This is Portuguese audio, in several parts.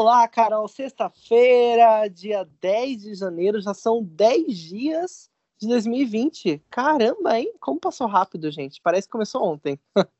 Olá, Carol. Sexta-feira, dia 10 de janeiro, já são 10 dias de 2020. Caramba, hein? Como passou rápido, gente. Parece que começou ontem.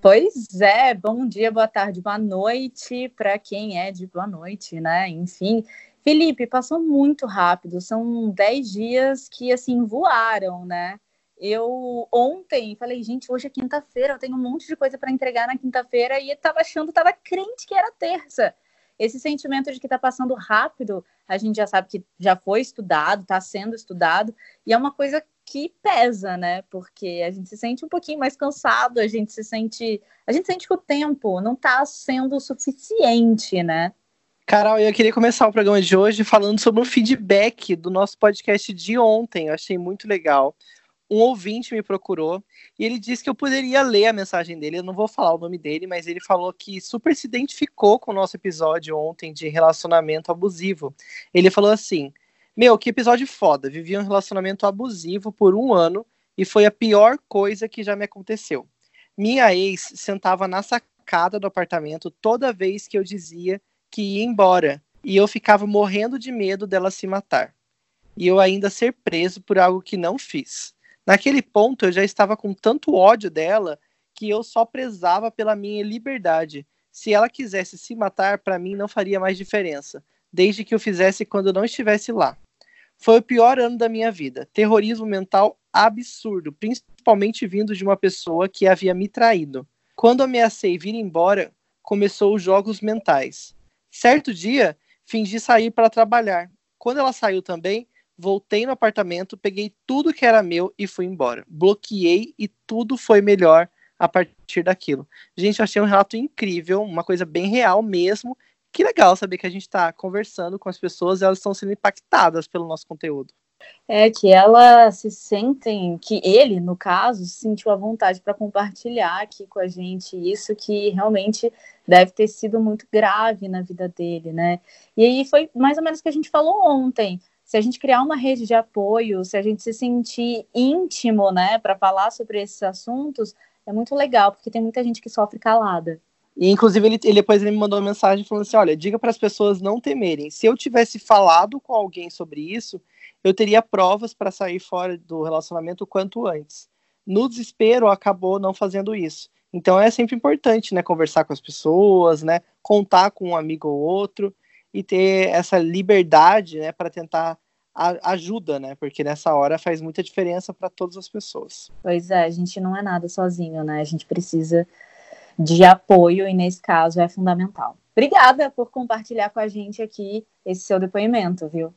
Pois é, bom dia, boa tarde, boa noite para quem é de boa noite, né? Enfim, Felipe, passou muito rápido, são 10 dias que assim voaram, né? Eu ontem falei, gente, hoje é quinta-feira, eu tenho um monte de coisa para entregar na quinta-feira e estava achando, estava crente que era terça. Esse sentimento de que está passando rápido, a gente já sabe que já foi estudado, está sendo estudado, e é uma coisa que pesa, né? Porque a gente se sente um pouquinho mais cansado, a gente se sente, a gente sente que o tempo não está sendo suficiente, né? Carol, eu queria começar o programa de hoje falando sobre um feedback do nosso podcast de ontem. Eu achei muito legal. Um ouvinte me procurou e ele disse que eu poderia ler a mensagem dele. Eu não vou falar o nome dele, mas ele falou que super se identificou com o nosso episódio ontem de relacionamento abusivo. Ele falou assim: Meu, que episódio foda. Vivi um relacionamento abusivo por um ano e foi a pior coisa que já me aconteceu. Minha ex sentava na sacada do apartamento toda vez que eu dizia que ia embora, e eu ficava morrendo de medo dela se matar. E eu ainda ser preso por algo que não fiz. Naquele ponto eu já estava com tanto ódio dela que eu só prezava pela minha liberdade. Se ela quisesse se matar, para mim não faria mais diferença, desde que eu fizesse quando eu não estivesse lá. Foi o pior ano da minha vida. Terrorismo mental absurdo, principalmente vindo de uma pessoa que havia me traído. Quando ameacei vir embora, começou os jogos mentais. Certo dia, fingi sair para trabalhar. Quando ela saiu também, voltei no apartamento, peguei tudo que era meu e fui embora. Bloqueei e tudo foi melhor a partir daquilo. Gente, eu achei um relato incrível, uma coisa bem real mesmo. Que legal saber que a gente está conversando com as pessoas e elas estão sendo impactadas pelo nosso conteúdo. É que elas se sentem, que ele, no caso, sentiu a vontade para compartilhar aqui com a gente isso que realmente deve ter sido muito grave na vida dele, né? E aí foi mais ou menos o que a gente falou ontem. Se a gente criar uma rede de apoio, se a gente se sentir íntimo, né, para falar sobre esses assuntos, é muito legal, porque tem muita gente que sofre calada. E, inclusive, ele, ele, depois ele me mandou uma mensagem falando assim: olha, diga para as pessoas não temerem. Se eu tivesse falado com alguém sobre isso, eu teria provas para sair fora do relacionamento o quanto antes. No desespero, acabou não fazendo isso. Então é sempre importante, né, conversar com as pessoas, né, contar com um amigo ou outro e ter essa liberdade, né, para tentar a, ajuda, né, porque nessa hora faz muita diferença para todas as pessoas. Pois é, a gente não é nada sozinho, né? A gente precisa de apoio e nesse caso é fundamental. Obrigada por compartilhar com a gente aqui esse seu depoimento, viu?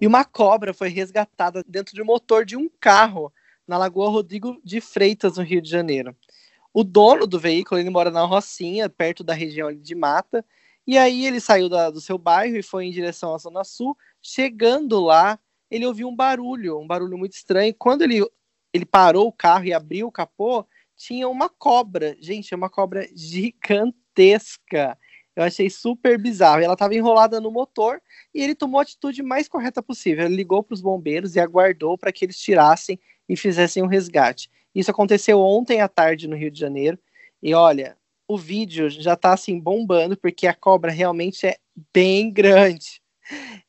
E uma cobra foi resgatada dentro do motor de um carro na Lagoa Rodrigo de Freitas, no Rio de Janeiro. O dono do veículo, ele mora na Rocinha, perto da região de Mata, e aí ele saiu da, do seu bairro e foi em direção à Zona Sul. Chegando lá, ele ouviu um barulho, um barulho muito estranho. Quando ele, ele parou o carro e abriu o capô, tinha uma cobra. Gente, é uma cobra gigantesca. Eu achei super bizarro. Ela estava enrolada no motor e ele tomou a atitude mais correta possível. Ele ligou para os bombeiros e aguardou para que eles tirassem e fizessem o um resgate. Isso aconteceu ontem à tarde no Rio de Janeiro. E olha, o vídeo já está assim bombando porque a cobra realmente é bem grande.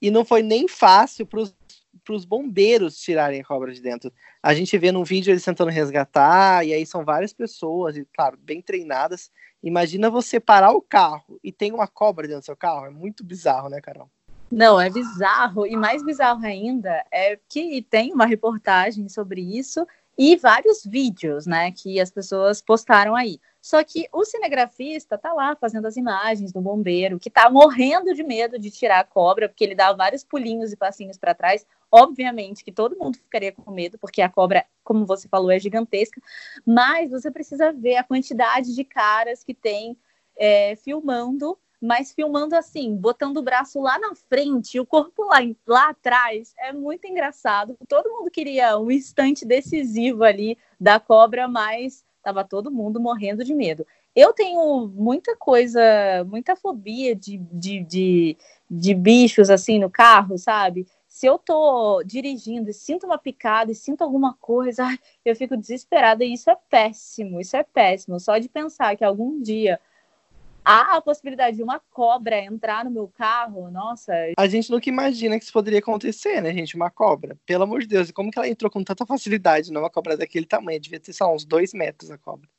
E não foi nem fácil para os bombeiros tirarem a cobra de dentro. A gente vê num vídeo eles tentando resgatar, e aí são várias pessoas, e claro, bem treinadas, Imagina você parar o carro e tem uma cobra dentro do seu carro. É muito bizarro, né, Carol? Não, é bizarro. E mais bizarro ainda é que tem uma reportagem sobre isso e vários vídeos, né, que as pessoas postaram aí. Só que o cinegrafista tá lá fazendo as imagens do bombeiro, que tá morrendo de medo de tirar a cobra, porque ele dá vários pulinhos e passinhos para trás. Obviamente que todo mundo ficaria com medo, porque a cobra, como você falou, é gigantesca. Mas você precisa ver a quantidade de caras que tem é, filmando, mas filmando assim, botando o braço lá na frente, o corpo lá, lá atrás. É muito engraçado. Todo mundo queria um instante decisivo ali da cobra, mas Tava todo mundo morrendo de medo. Eu tenho muita coisa, muita fobia de, de, de, de bichos assim no carro, sabe? Se eu tô dirigindo e sinto uma picada e sinto alguma coisa, eu fico desesperada e isso é péssimo, isso é péssimo. Só de pensar que algum dia a possibilidade de uma cobra entrar no meu carro, nossa. A gente nunca imagina que isso poderia acontecer, né, gente? Uma cobra. Pelo amor de Deus, e como que ela entrou com tanta facilidade numa cobra daquele tamanho? Devia ter, lá, uns dois metros a cobra.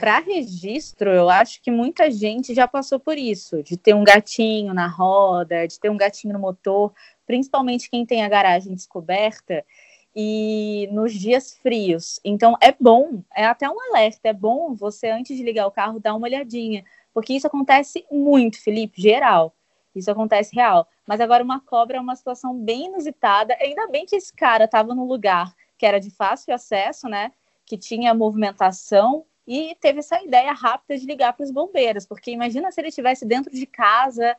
Para registro, eu acho que muita gente já passou por isso, de ter um gatinho na roda, de ter um gatinho no motor, principalmente quem tem a garagem descoberta e nos dias frios. Então é bom, é até um alerta, é bom você antes de ligar o carro dar uma olhadinha, porque isso acontece muito, Felipe, geral. Isso acontece real. Mas agora uma cobra é uma situação bem inusitada. Ainda bem que esse cara estava num lugar que era de fácil acesso, né? Que tinha movimentação e teve essa ideia rápida de ligar para os bombeiros, porque imagina se ele estivesse dentro de casa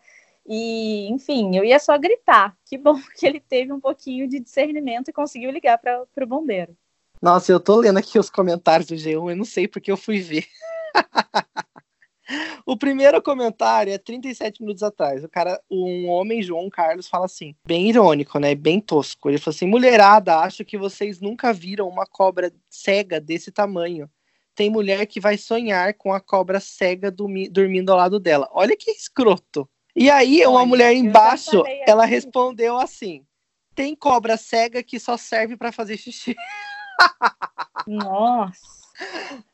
e, enfim, eu ia só gritar. Que bom que ele teve um pouquinho de discernimento e conseguiu ligar para o bombeiro. Nossa, eu tô lendo aqui os comentários do G1, eu não sei porque eu fui ver. O primeiro comentário é 37 minutos atrás. O cara, um homem, João Carlos, fala assim, bem irônico, né? Bem tosco. Ele falou assim: mulherada, acho que vocês nunca viram uma cobra cega desse tamanho. Tem mulher que vai sonhar com a cobra cega dormindo ao lado dela. Olha que escroto. E aí, uma mulher embaixo, ela assim. respondeu assim: tem cobra cega que só serve para fazer xixi. Nossa.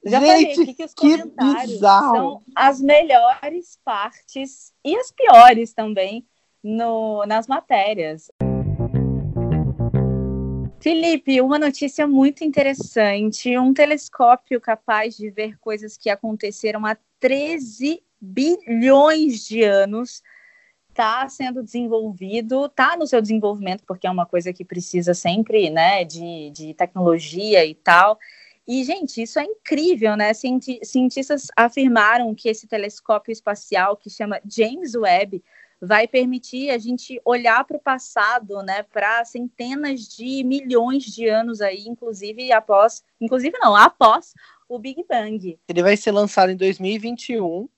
Já Gente, falei que os comentários bizarro. são as melhores partes e as piores também no, nas matérias. Felipe, uma notícia muito interessante: um telescópio capaz de ver coisas que aconteceram há 13 bilhões de anos está sendo desenvolvido, está no seu desenvolvimento, porque é uma coisa que precisa sempre né, de, de tecnologia e tal. E, gente, isso é incrível, né? Cientistas afirmaram que esse telescópio espacial, que chama James Webb, vai permitir a gente olhar para o passado, né, para centenas de milhões de anos aí, inclusive após, inclusive não, após o Big Bang. Ele vai ser lançado em 2021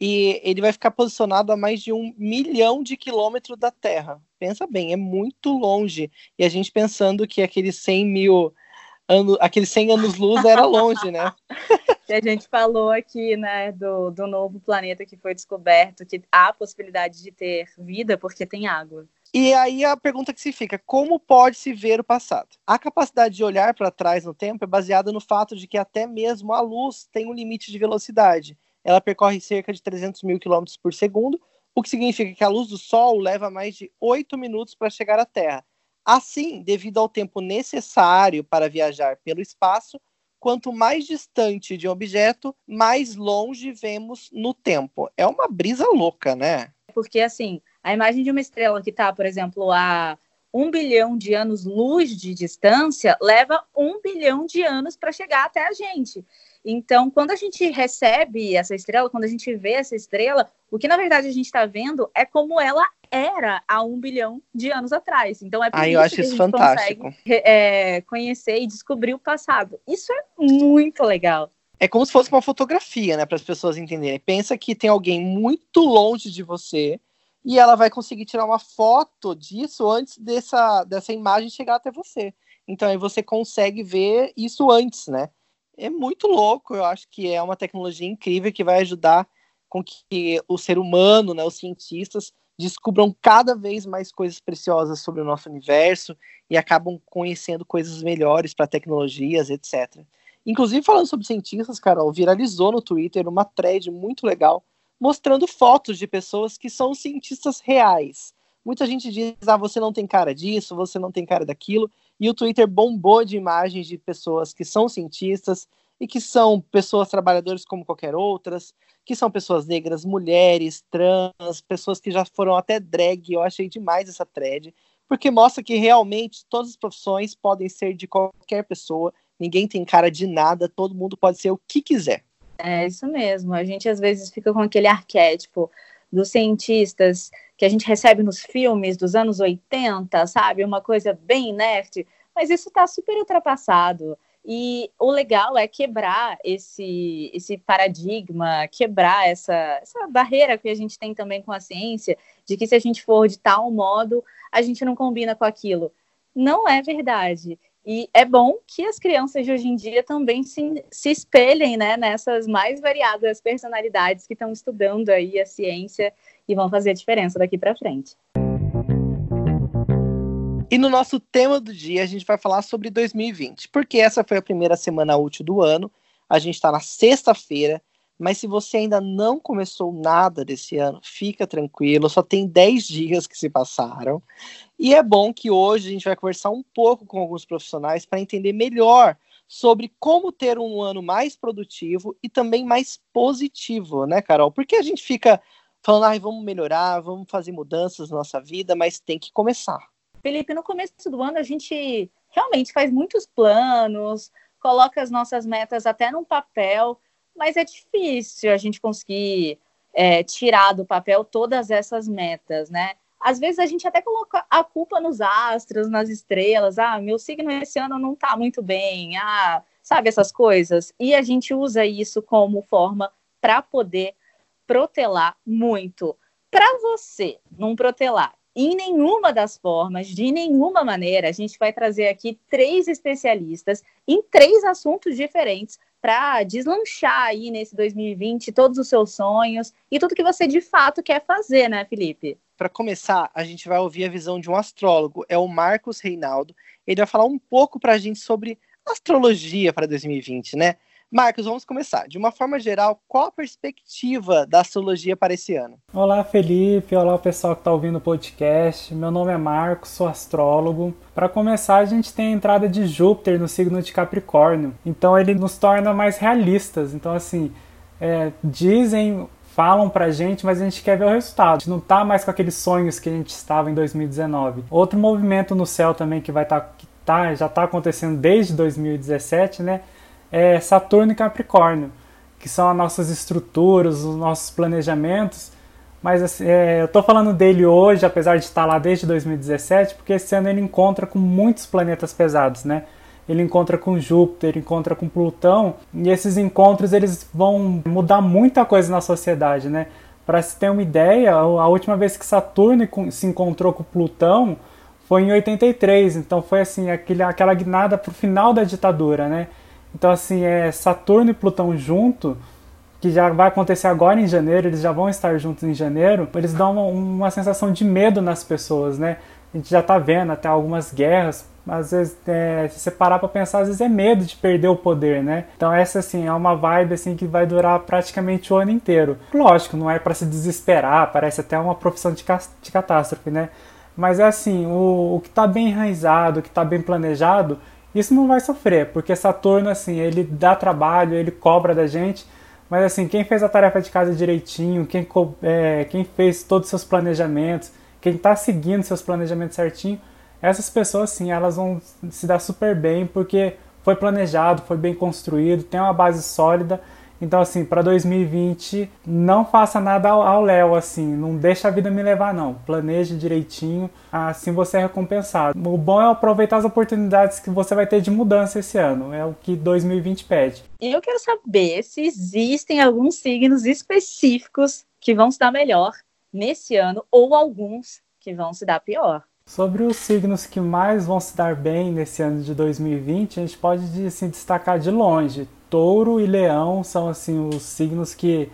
e ele vai ficar posicionado a mais de um milhão de quilômetros da Terra. Pensa bem, é muito longe. E a gente pensando que aqueles 100 mil ano, aqueles 100 anos-luz era longe, né? que a gente falou aqui, né, do, do novo planeta que foi descoberto, que há a possibilidade de ter vida porque tem água. E aí a pergunta que se fica, como pode se ver o passado? A capacidade de olhar para trás no tempo é baseada no fato de que até mesmo a luz tem um limite de velocidade. Ela percorre cerca de 300 mil quilômetros por segundo, o que significa que a luz do Sol leva mais de 8 minutos para chegar à Terra. Assim, devido ao tempo necessário para viajar pelo espaço, quanto mais distante de um objeto, mais longe vemos no tempo. É uma brisa louca, né? Porque, assim, a imagem de uma estrela que está, por exemplo, a um bilhão de anos-luz de distância leva um bilhão de anos para chegar até a gente. Então, quando a gente recebe essa estrela, quando a gente vê essa estrela, o que na verdade a gente está vendo é como ela era há um bilhão de anos atrás. Então é por isso eu acho que a gente fantástico. consegue é, conhecer e descobrir o passado. Isso é muito legal. É como se fosse uma fotografia, né, para as pessoas entenderem. Pensa que tem alguém muito longe de você e ela vai conseguir tirar uma foto disso antes dessa, dessa imagem chegar até você. Então aí você consegue ver isso antes, né? É muito louco, eu acho que é uma tecnologia incrível que vai ajudar com que o ser humano, né, os cientistas, descubram cada vez mais coisas preciosas sobre o nosso universo e acabam conhecendo coisas melhores para tecnologias, etc. Inclusive, falando sobre cientistas, Carol, viralizou no Twitter uma thread muito legal mostrando fotos de pessoas que são cientistas reais. Muita gente diz, ah, você não tem cara disso, você não tem cara daquilo, e o Twitter bombou de imagens de pessoas que são cientistas e que são pessoas trabalhadoras como qualquer outras, que são pessoas negras, mulheres, trans, pessoas que já foram até drag. Eu achei demais essa thread, porque mostra que realmente todas as profissões podem ser de qualquer pessoa, ninguém tem cara de nada, todo mundo pode ser o que quiser. É isso mesmo. A gente às vezes fica com aquele arquétipo dos cientistas que a gente recebe nos filmes dos anos 80, sabe? Uma coisa bem nerd, mas isso está super ultrapassado. E o legal é quebrar esse, esse paradigma, quebrar essa, essa barreira que a gente tem também com a ciência, de que se a gente for de tal modo, a gente não combina com aquilo. Não é verdade. E é bom que as crianças de hoje em dia também se, se espelhem né, nessas mais variadas personalidades que estão estudando aí a ciência e vão fazer a diferença daqui para frente. E no nosso tema do dia, a gente vai falar sobre 2020, porque essa foi a primeira semana útil do ano. A gente está na sexta-feira, mas se você ainda não começou nada desse ano, fica tranquilo, só tem 10 dias que se passaram. E é bom que hoje a gente vai conversar um pouco com alguns profissionais para entender melhor sobre como ter um ano mais produtivo e também mais positivo, né, Carol? Porque a gente fica falando, ah, vamos melhorar, vamos fazer mudanças na nossa vida, mas tem que começar. Felipe, no começo do ano a gente realmente faz muitos planos, coloca as nossas metas até num papel, mas é difícil a gente conseguir é, tirar do papel todas essas metas, né? Às vezes a gente até coloca a culpa nos astros, nas estrelas. Ah, meu signo esse ano não tá muito bem. Ah, sabe essas coisas? E a gente usa isso como forma para poder protelar muito. Para você não protelar em nenhuma das formas, de nenhuma maneira, a gente vai trazer aqui três especialistas em três assuntos diferentes para deslanchar aí nesse 2020 todos os seus sonhos e tudo que você de fato quer fazer, né, Felipe? Para começar, a gente vai ouvir a visão de um astrólogo, é o Marcos Reinaldo. Ele vai falar um pouco para a gente sobre astrologia para 2020, né? Marcos, vamos começar. De uma forma geral, qual a perspectiva da astrologia para esse ano? Olá, Felipe. Olá, pessoal que está ouvindo o podcast. Meu nome é Marcos, sou astrólogo. Para começar, a gente tem a entrada de Júpiter no signo de Capricórnio. Então, ele nos torna mais realistas. Então, assim, é, dizem falam pra gente, mas a gente quer ver o resultado. A gente não tá mais com aqueles sonhos que a gente estava em 2019. Outro movimento no céu também que vai estar tá, tá, já está acontecendo desde 2017, né? É Saturno e Capricórnio, que são as nossas estruturas, os nossos planejamentos. Mas assim, é, eu estou falando dele hoje, apesar de estar lá desde 2017, porque esse ano ele encontra com muitos planetas pesados, né? Ele encontra com Júpiter, encontra com Plutão, e esses encontros eles vão mudar muita coisa na sociedade, né? Para se ter uma ideia, a última vez que Saturno se encontrou com Plutão foi em 83, então foi assim, aquele, aquela guinada para o final da ditadura, né? Então, assim, é Saturno e Plutão junto, que já vai acontecer agora em janeiro, eles já vão estar juntos em janeiro, eles dão uma, uma sensação de medo nas pessoas, né? A gente já tá vendo até algumas guerras, às vezes, é, se você parar para pensar, às vezes é medo de perder o poder, né? Então essa, assim, é uma vibe, assim, que vai durar praticamente o ano inteiro. Lógico, não é para se desesperar, parece até uma profissão de, de catástrofe, né? Mas é assim, o, o que está bem enraizado, o que está bem planejado, isso não vai sofrer, porque Saturno, assim, ele dá trabalho, ele cobra da gente, mas assim, quem fez a tarefa de casa direitinho, quem, é, quem fez todos os seus planejamentos, quem está seguindo seus planejamentos certinho, essas pessoas, sim, elas vão se dar super bem, porque foi planejado, foi bem construído, tem uma base sólida, então, assim, para 2020, não faça nada ao léu, assim, não deixa a vida me levar, não. Planeje direitinho, assim você é recompensado. O bom é aproveitar as oportunidades que você vai ter de mudança esse ano, é o que 2020 pede. E eu quero saber se existem alguns signos específicos que vão se dar melhor nesse ano ou alguns que vão se dar pior. Sobre os signos que mais vão se dar bem nesse ano de 2020, a gente pode assim, destacar de longe touro e leão são assim os signos que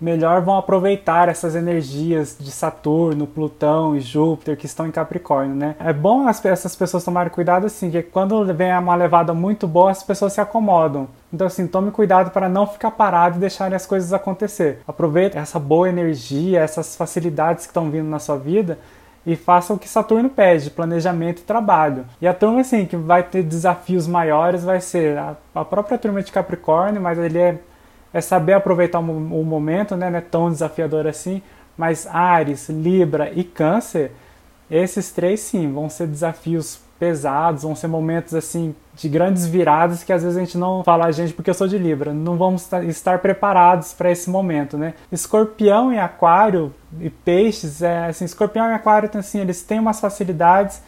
melhor vão aproveitar essas energias de Saturno, Plutão e Júpiter que estão em Capricórnio, né? É bom as, essas pessoas tomarem cuidado assim, que quando vem uma levada muito boa, as pessoas se acomodam. Então assim, tome cuidado para não ficar parado e deixarem as coisas acontecer. Aproveite essa boa energia, essas facilidades que estão vindo na sua vida e faça o que Saturno pede, planejamento e trabalho. E a turma, assim, que vai ter desafios maiores vai ser a, a própria turma de Capricórnio, mas ele é, é saber aproveitar o, o momento, né? Não é tão desafiador assim. Mas Ares, Libra e Câncer, esses três sim, vão ser desafios pesados, vão ser momentos assim de grandes viradas que às vezes a gente não fala a gente porque eu sou de Libra, não vamos estar preparados para esse momento, né? Escorpião e Aquário e Peixes, é, assim, Escorpião e Aquário assim, eles têm umas facilidades,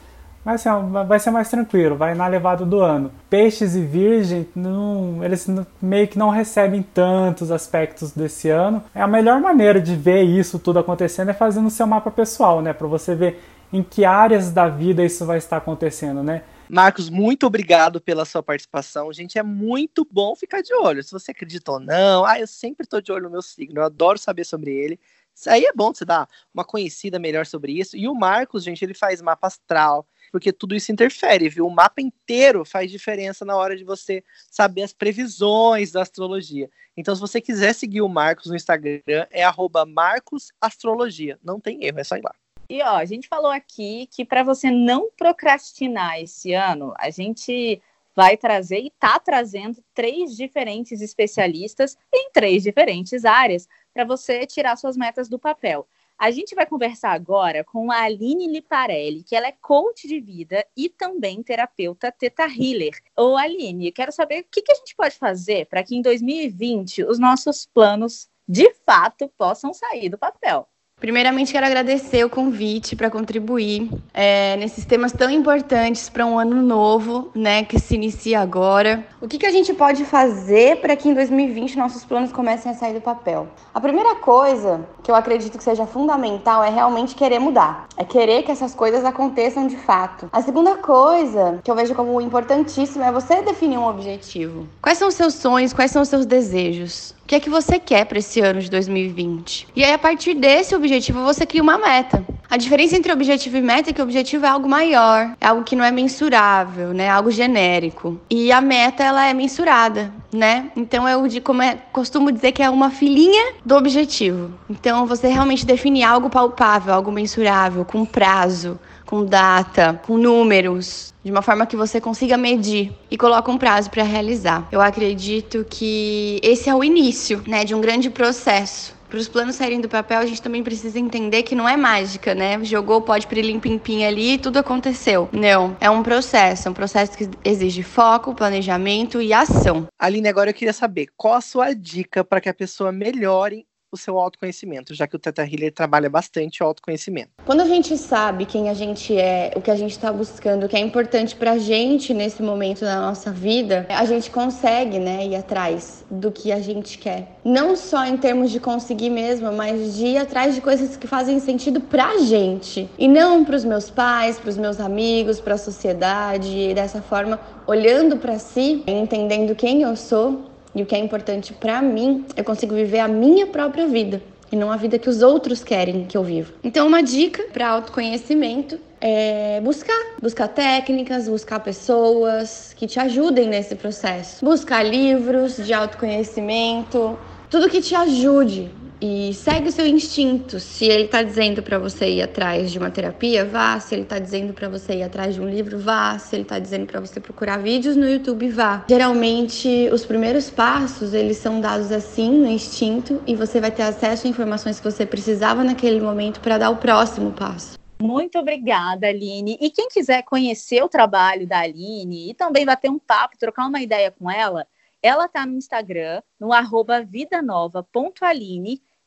mas assim, vai ser mais tranquilo, vai na levada do ano. Peixes e Virgem, não, eles meio que não recebem tantos aspectos desse ano. É a melhor maneira de ver isso tudo acontecendo é fazendo o seu mapa pessoal, né, para você ver em que áreas da vida isso vai estar acontecendo, né? Marcos, muito obrigado pela sua participação. Gente, é muito bom ficar de olho. Se você acredita ou não, ah, eu sempre tô de olho no meu signo, eu adoro saber sobre ele. Isso aí é bom você dar uma conhecida melhor sobre isso. E o Marcos, gente, ele faz mapa astral, porque tudo isso interfere, viu? O mapa inteiro faz diferença na hora de você saber as previsões da astrologia. Então, se você quiser seguir o Marcos no Instagram, é @marcosastrologia. Não tem erro, é só ir lá. E ó, a gente falou aqui que para você não procrastinar esse ano, a gente vai trazer e está trazendo três diferentes especialistas em três diferentes áreas para você tirar suas metas do papel. A gente vai conversar agora com a Aline Liparelli, que ela é coach de vida e também terapeuta Teta Healer. Ô Aline, quero saber o que, que a gente pode fazer para que em 2020 os nossos planos de fato possam sair do papel. Primeiramente, quero agradecer o convite para contribuir é, nesses temas tão importantes para um ano novo, né, que se inicia agora. O que, que a gente pode fazer para que em 2020 nossos planos comecem a sair do papel? A primeira coisa que eu acredito que seja fundamental é realmente querer mudar, é querer que essas coisas aconteçam de fato. A segunda coisa que eu vejo como importantíssima é você definir um objetivo. Quais são os seus sonhos? Quais são os seus desejos? O que é que você quer para esse ano de 2020? E aí, a partir desse objetivo, você cria uma meta. A diferença entre objetivo e meta é que o objetivo é algo maior, é algo que não é mensurável, né? Algo genérico. E a meta, ela é mensurada, né? Então, eu de, como é, costumo dizer que é uma filhinha do objetivo. Então, você realmente definir algo palpável, algo mensurável, com prazo, com data, com números, de uma forma que você consiga medir e coloca um prazo para realizar. Eu acredito que esse é o início, né, de um grande processo. Para os planos saírem do papel, a gente também precisa entender que não é mágica, né? Jogou pode pirilim pim pim ali e tudo aconteceu. Não, é um processo, é um processo que exige foco, planejamento e ação. Aline, agora eu queria saber qual a sua dica para que a pessoa melhore o seu autoconhecimento, já que o Teta Healer trabalha bastante o autoconhecimento. Quando a gente sabe quem a gente é, o que a gente está buscando, o que é importante para a gente nesse momento da nossa vida, a gente consegue, né, ir atrás do que a gente quer. Não só em termos de conseguir mesmo, mas de ir atrás de coisas que fazem sentido para a gente e não para os meus pais, para os meus amigos, para a sociedade. E dessa forma, olhando para si, entendendo quem eu sou, e o que é importante para mim, eu consigo viver a minha própria vida e não a vida que os outros querem que eu viva. Então, uma dica para autoconhecimento é buscar, buscar técnicas, buscar pessoas que te ajudem nesse processo. Buscar livros de autoconhecimento, tudo que te ajude e segue o seu instinto. Se ele está dizendo para você ir atrás de uma terapia, vá. Se ele está dizendo para você ir atrás de um livro, vá. Se ele está dizendo para você procurar vídeos no YouTube, vá. Geralmente, os primeiros passos eles são dados assim no instinto e você vai ter acesso a informações que você precisava naquele momento para dar o próximo passo. Muito obrigada, Aline. E quem quiser conhecer o trabalho da Aline e também bater um papo, trocar uma ideia com ela, ela está no Instagram, no arroba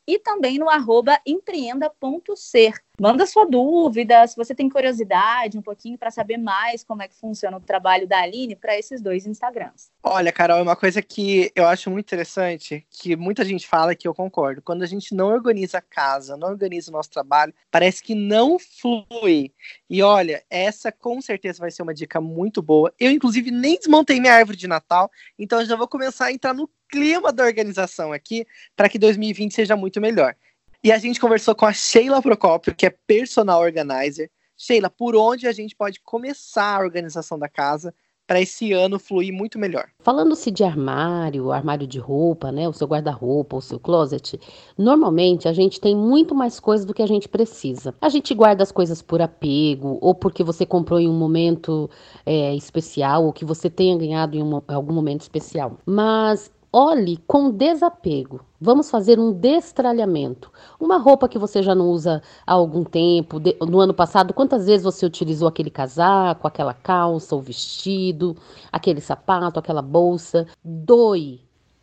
e também no arroba empreenda.ser. Manda sua dúvida, se você tem curiosidade um pouquinho para saber mais como é que funciona o trabalho da Aline para esses dois Instagrams. Olha, Carol, é uma coisa que eu acho muito interessante, que muita gente fala que eu concordo. Quando a gente não organiza a casa, não organiza o nosso trabalho, parece que não flui. E olha, essa com certeza vai ser uma dica muito boa. Eu, inclusive, nem desmontei minha árvore de Natal, então já vou começar a entrar no clima da organização aqui para que 2020 seja muito melhor. E a gente conversou com a Sheila Procópio, que é personal organizer. Sheila, por onde a gente pode começar a organização da casa para esse ano fluir muito melhor. Falando-se de armário, armário de roupa, né, o seu guarda-roupa, o seu closet, normalmente a gente tem muito mais coisas do que a gente precisa. A gente guarda as coisas por apego ou porque você comprou em um momento é, especial ou que você tenha ganhado em um, algum momento especial. Mas Olhe com desapego. Vamos fazer um destralhamento. Uma roupa que você já não usa há algum tempo. De, no ano passado, quantas vezes você utilizou aquele casaco, aquela calça, o vestido, aquele sapato, aquela bolsa? Doe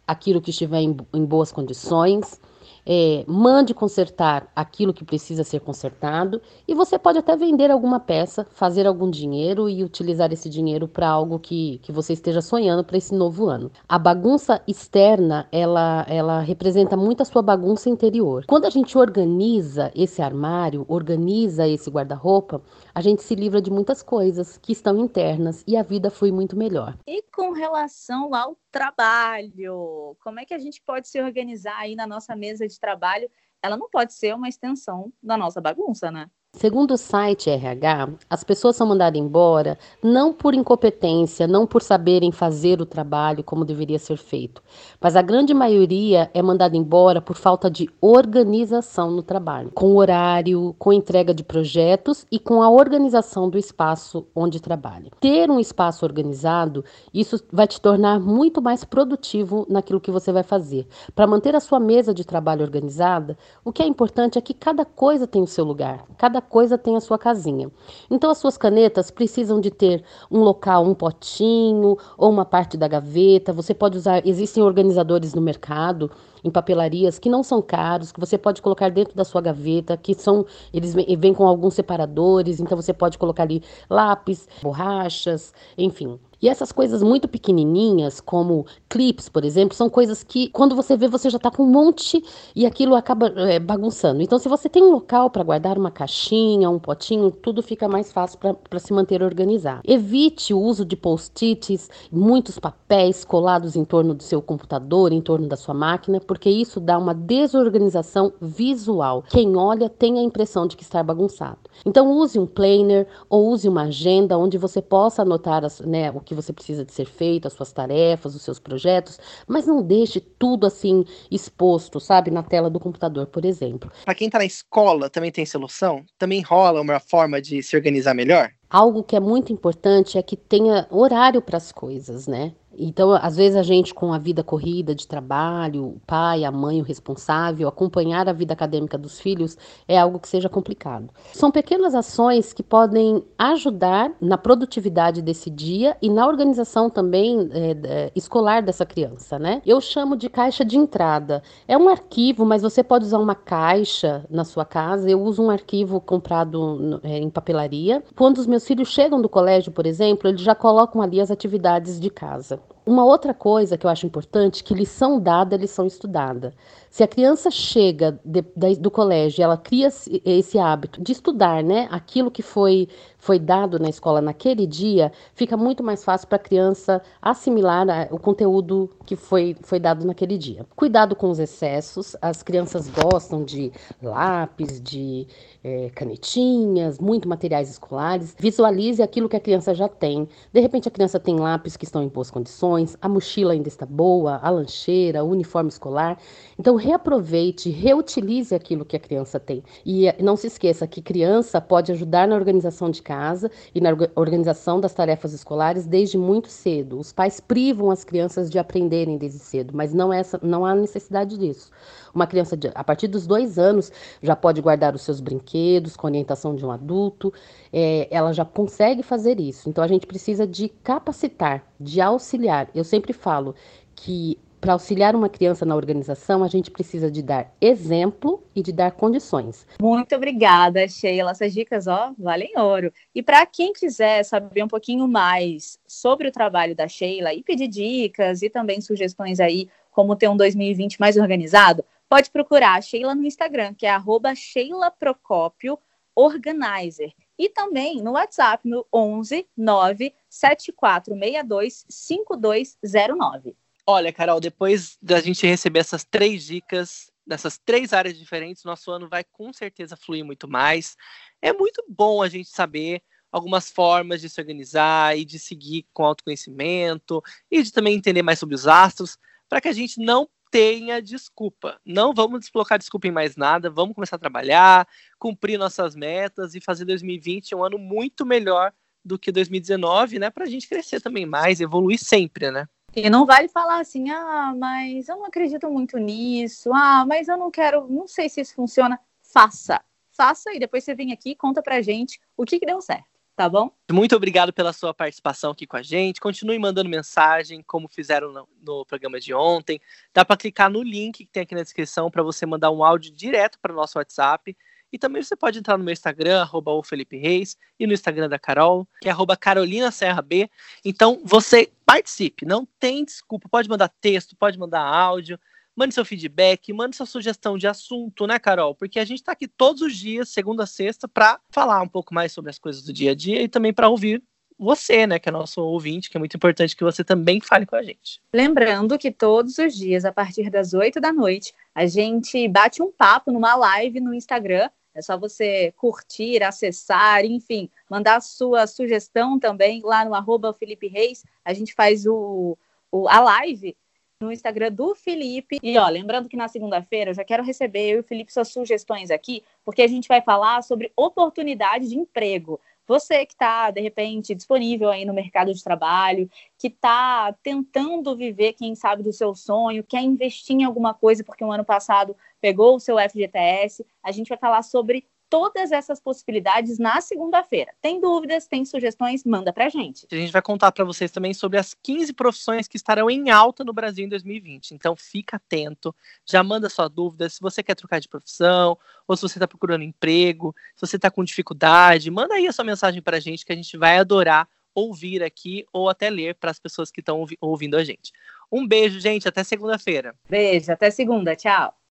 aquilo que estiver em, em boas condições é, mande consertar aquilo que precisa ser consertado e você pode até vender alguma peça, fazer algum dinheiro e utilizar esse dinheiro para algo que, que você esteja sonhando para esse novo ano. A bagunça externa, ela, ela representa muito a sua bagunça interior. Quando a gente organiza esse armário, organiza esse guarda-roupa, a gente se livra de muitas coisas que estão internas e a vida flui muito melhor. E com relação ao trabalho, como é que a gente pode se organizar aí na nossa mesa de trabalho? Ela não pode ser uma extensão da nossa bagunça, né? Segundo o site RH, as pessoas são mandadas embora não por incompetência, não por saberem fazer o trabalho como deveria ser feito, mas a grande maioria é mandada embora por falta de organização no trabalho, com horário, com entrega de projetos e com a organização do espaço onde trabalha. Ter um espaço organizado, isso vai te tornar muito mais produtivo naquilo que você vai fazer. Para manter a sua mesa de trabalho organizada, o que é importante é que cada coisa tem o seu lugar, cada coisa tem a sua casinha. Então as suas canetas precisam de ter um local, um potinho ou uma parte da gaveta. Você pode usar, existem organizadores no mercado em papelarias que não são caros, que você pode colocar dentro da sua gaveta, que são eles vêm com alguns separadores, então você pode colocar ali lápis, borrachas, enfim. E essas coisas muito pequenininhas, como clips, por exemplo, são coisas que quando você vê, você já está com um monte e aquilo acaba é, bagunçando. Então, se você tem um local para guardar uma caixinha, um potinho, tudo fica mais fácil para se manter organizado. Evite o uso de post-its, muitos papéis colados em torno do seu computador, em torno da sua máquina, porque isso dá uma desorganização visual. Quem olha tem a impressão de que está bagunçado. Então, use um planner ou use uma agenda onde você possa anotar as, né, o que que você precisa de ser feito, as suas tarefas, os seus projetos, mas não deixe tudo assim exposto, sabe, na tela do computador, por exemplo. Para quem está na escola, também tem solução? Também rola uma forma de se organizar melhor? Algo que é muito importante é que tenha horário para as coisas, né? Então, às vezes a gente com a vida corrida de trabalho, o pai, a mãe, o responsável, acompanhar a vida acadêmica dos filhos é algo que seja complicado. São pequenas ações que podem ajudar na produtividade desse dia e na organização também é, escolar dessa criança, né? Eu chamo de caixa de entrada. É um arquivo, mas você pode usar uma caixa na sua casa. Eu uso um arquivo comprado é, em papelaria. Quando os meus filhos chegam do colégio, por exemplo, eles já colocam ali as atividades de casa. Uma outra coisa que eu acho importante, que lição dada é lição estudada. Se a criança chega de, de, do colégio, ela cria esse hábito de estudar, né, aquilo que foi foi dado na escola naquele dia, fica muito mais fácil para a criança assimilar o conteúdo que foi, foi dado naquele dia. Cuidado com os excessos, as crianças gostam de lápis, de é, canetinhas, muito materiais escolares. Visualize aquilo que a criança já tem. De repente, a criança tem lápis que estão em boas condições, a mochila ainda está boa, a lancheira, o uniforme escolar. Então, reaproveite, reutilize aquilo que a criança tem. E eh, não se esqueça que criança pode ajudar na organização de casa e na organização das tarefas escolares desde muito cedo. Os pais privam as crianças de aprenderem desde cedo, mas não, é essa, não há necessidade disso. Uma criança, de, a partir dos dois anos, já pode guardar os seus brinquedos com orientação de um adulto, é, ela já consegue fazer isso. Então, a gente precisa de capacitar, de auxiliar. Eu sempre falo que para auxiliar uma criança na organização, a gente precisa de dar exemplo e de dar condições. Muito obrigada, Sheila. Essas dicas, ó, valem ouro. E para quem quiser saber um pouquinho mais sobre o trabalho da Sheila e pedir dicas e também sugestões aí como ter um 2020 mais organizado, pode procurar a Sheila no Instagram, que é arroba Sheila Procópio Organizer. E também no WhatsApp, no 11 9 7462 5209. Olha, Carol, depois da gente receber essas três dicas nessas três áreas diferentes, nosso ano vai com certeza fluir muito mais. É muito bom a gente saber algumas formas de se organizar e de seguir com autoconhecimento e de também entender mais sobre os astros, para que a gente não tenha desculpa. Não vamos desblocar desculpa em mais nada, vamos começar a trabalhar, cumprir nossas metas e fazer 2020 um ano muito melhor do que 2019, né? Para a gente crescer também mais, evoluir sempre, né? E não vale falar assim, ah, mas eu não acredito muito nisso, ah, mas eu não quero, não sei se isso funciona. Faça, faça e depois você vem aqui e conta pra gente o que, que deu certo, tá bom? Muito obrigado pela sua participação aqui com a gente. Continue mandando mensagem, como fizeram no, no programa de ontem. Dá para clicar no link que tem aqui na descrição para você mandar um áudio direto para o nosso WhatsApp. E também você pode entrar no meu Instagram, arroba o Felipe Reis, e no Instagram da Carol, que é arroba Carolina Serra B. Então você participe, não tem desculpa. Pode mandar texto, pode mandar áudio, mande seu feedback, mande sua sugestão de assunto, né, Carol? Porque a gente está aqui todos os dias, segunda a sexta, para falar um pouco mais sobre as coisas do dia a dia e também para ouvir você, né, que é nosso ouvinte, que é muito importante que você também fale com a gente. Lembrando que todos os dias, a partir das 8 da noite, a gente bate um papo numa live no Instagram é só você curtir, acessar, enfim, mandar sua sugestão também lá no arroba Felipe Reis. A gente faz o, o, a live no Instagram do Felipe. E ó, lembrando que na segunda-feira eu já quero receber eu e o Felipe suas sugestões aqui, porque a gente vai falar sobre oportunidade de emprego. Você que está, de repente, disponível aí no mercado de trabalho, que está tentando viver, quem sabe, do seu sonho, quer investir em alguma coisa, porque o ano passado pegou o seu FGTS, a gente vai falar sobre todas essas possibilidades na segunda-feira. Tem dúvidas, tem sugestões, manda pra gente. A gente vai contar para vocês também sobre as 15 profissões que estarão em alta no Brasil em 2020. Então fica atento, já manda sua dúvida, se você quer trocar de profissão, ou se você está procurando emprego, se você está com dificuldade, manda aí a sua mensagem pra gente que a gente vai adorar ouvir aqui ou até ler para as pessoas que estão ouvindo a gente. Um beijo, gente, até segunda-feira. Beijo, até segunda, tchau.